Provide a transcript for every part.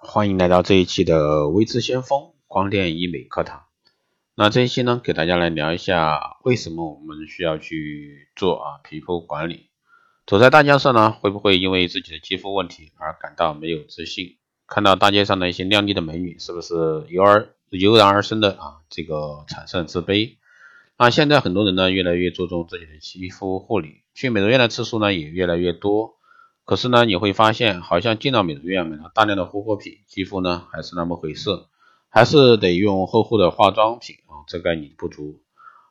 欢迎来到这一期的微知先锋光电医美课堂。那这一期呢，给大家来聊一下为什么我们需要去做啊皮肤管理。走在大街上呢，会不会因为自己的肌肤问题而感到没有自信？看到大街上的一些靓丽的美女，是不是由而油然而生的啊这个产生自卑？那现在很多人呢，越来越注重自己的肌肤护理，去美容院的次数呢也越来越多。可是呢，你会发现，好像进了美容院买了大量的护肤品，肌肤呢还是那么回事，还是得用厚厚的化妆品啊，遮盖你不足。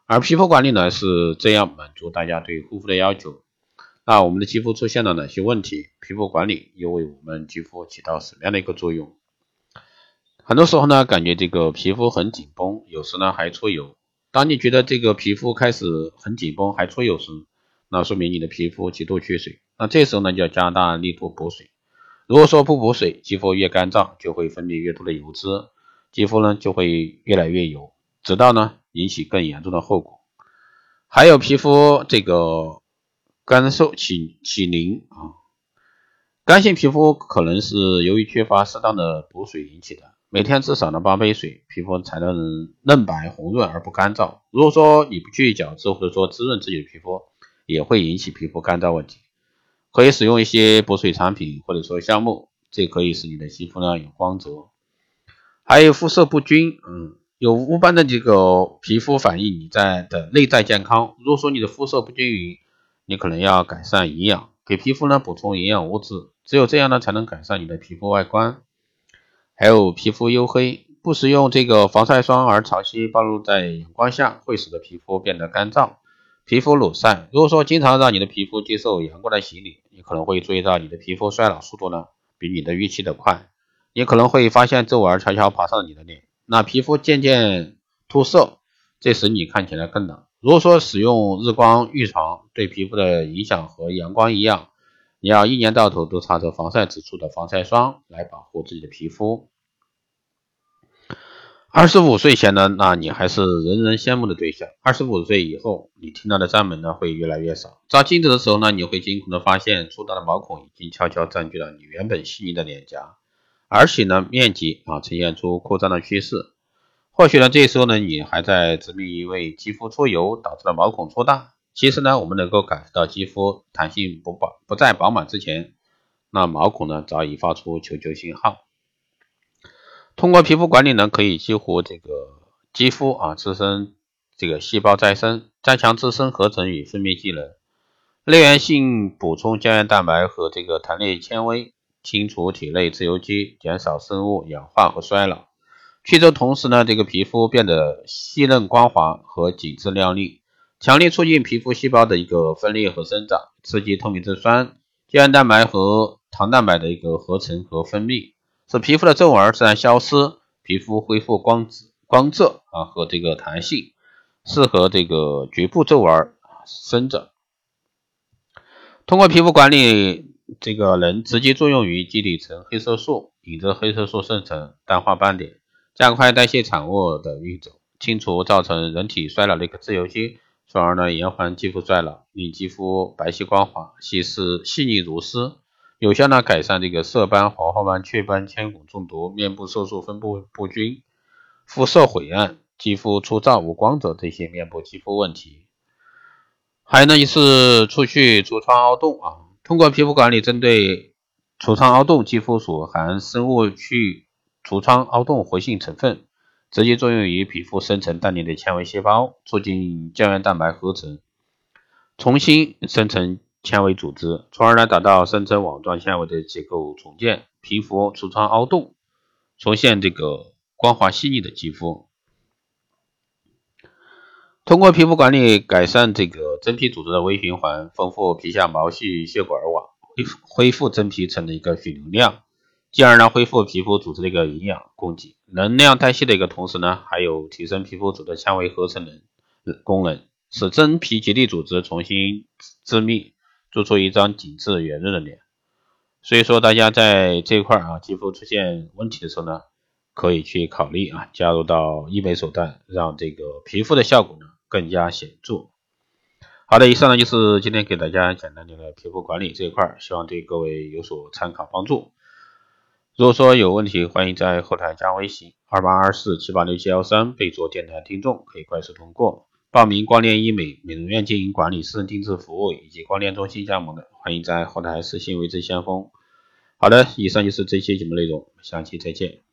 而皮肤管理呢是这样满足大家对护肤的要求。那我们的肌肤出现了哪些问题？皮肤管理又为我们肌肤起到什么样的一个作用？很多时候呢，感觉这个皮肤很紧绷，有时呢还出油。当你觉得这个皮肤开始很紧绷还出油时，那说明你的皮肤极度缺水。那这时候呢，就要加大力度补水。如果说不补水，肌肤越干燥，就会分泌越多的油脂，肌肤呢就会越来越油，直到呢引起更严重的后果。还有皮肤这个干瘦起起鳞啊，干性皮肤可能是由于缺乏适当的补水引起的。每天至少呢八杯水，皮肤才能嫩白红润而不干燥。如果说你不去角质或者说滋润自己的皮肤，也会引起皮肤干燥问题。可以使用一些补水产品，或者说项目，这可以使你的肌肤呢有光泽。还有肤色不均，嗯，有污斑的这个皮肤反映你在的内在健康。如果说你的肤色不均匀，你可能要改善营养，给皮肤呢补充营养物质，只有这样呢才能改善你的皮肤外观。还有皮肤黝黑，不使用这个防晒霜而长期暴露在阳光下，会使得皮肤变得干燥。皮肤裸晒，如果说经常让你的皮肤接受阳光的洗礼，你可能会注意到你的皮肤衰老速度呢比你的预期的快，你可能会发现皱纹悄悄爬上你的脸，那皮肤渐渐秃色，这时你看起来更冷。如果说使用日光浴床对皮肤的影响和阳光一样，你要一年到头都擦着防晒指数的防晒霜来保护自己的皮肤。二十五岁前呢，那你还是人人羡慕的对象。二十五岁以后，你听到的赞美呢会越来越少。照镜子的时候呢，你会惊恐的发现粗大的毛孔已经悄悄占据了你原本细腻的脸颊，而且呢面积啊呈现出扩张的趋势。或许呢这时候呢你还在执迷于为肌肤出油导致了毛孔粗大。其实呢我们能够感受到肌肤弹性不饱不再饱满之前，那毛孔呢早已发出求救信号。通过皮肤管理呢，可以激活这个肌肤啊自身这个细胞再生，加强自身合成与分泌技能，内源性补充胶原蛋白和这个弹力纤维，清除体内自由基，减少生物氧化和衰老。去皱同时呢，这个皮肤变得细嫩光滑和紧致亮丽，强力促进皮肤细胞的一个分裂和生长，刺激透明质酸、胶原蛋白和糖蛋白的一个合成和分泌。使皮肤的皱纹自然消失，皮肤恢复光泽、光泽啊和这个弹性，适合这个局部皱纹生长。通过皮肤管理，这个能直接作用于基底层黑色素，引致黑色素生成，淡化斑点，加快代谢产物的运走，清除造成人体衰老的一个自由基，从而呢延缓肌肤衰老，令肌肤白皙光滑、细丝细腻如丝。有效呢改善这个色斑、黄褐斑、雀斑、铅汞中毒、面部色素分布不均、肤色晦暗、肌肤粗糙无光泽这些面部肌肤问题。还有呢，就是出去痤疮凹洞啊，通过皮肤管理，针对痤疮凹洞肌肤所含生物去痤疮凹洞活性成分，直接作用于皮肤生成淡黏的纤维细胞，促进胶原蛋白合成，重新生成。纤维组织，从而呢达到生成网状纤维的结构重建，皮肤橱窗凹洞，重现这个光滑细腻的肌肤。通过皮肤管理改善这个真皮组织的微循环，丰富皮下毛细血管网，恢恢复真皮层的一个血流量，进而呢恢复皮肤组织的一个营养供给、能量代谢的一个同时呢，还有提升皮肤组织纤维合成能功能，使真皮结缔组织重新致密。做出一张紧致圆润的脸，所以说大家在这块啊，肌肤出现问题的时候呢，可以去考虑啊，加入到医美手段，让这个皮肤的效果呢更加显著。好的，以上呢就是今天给大家简单的皮肤管理这一块，希望对各位有所参考帮助。如果说有问题，欢迎在后台加微信二八二四七八六七幺三，备注电台听众，可以快速通过。报名光电医美美容院经营管理、私人定制服务以及光电中心加盟的，欢迎在后台私信为之先锋。好的，以上就是这期节目内容，下期再见。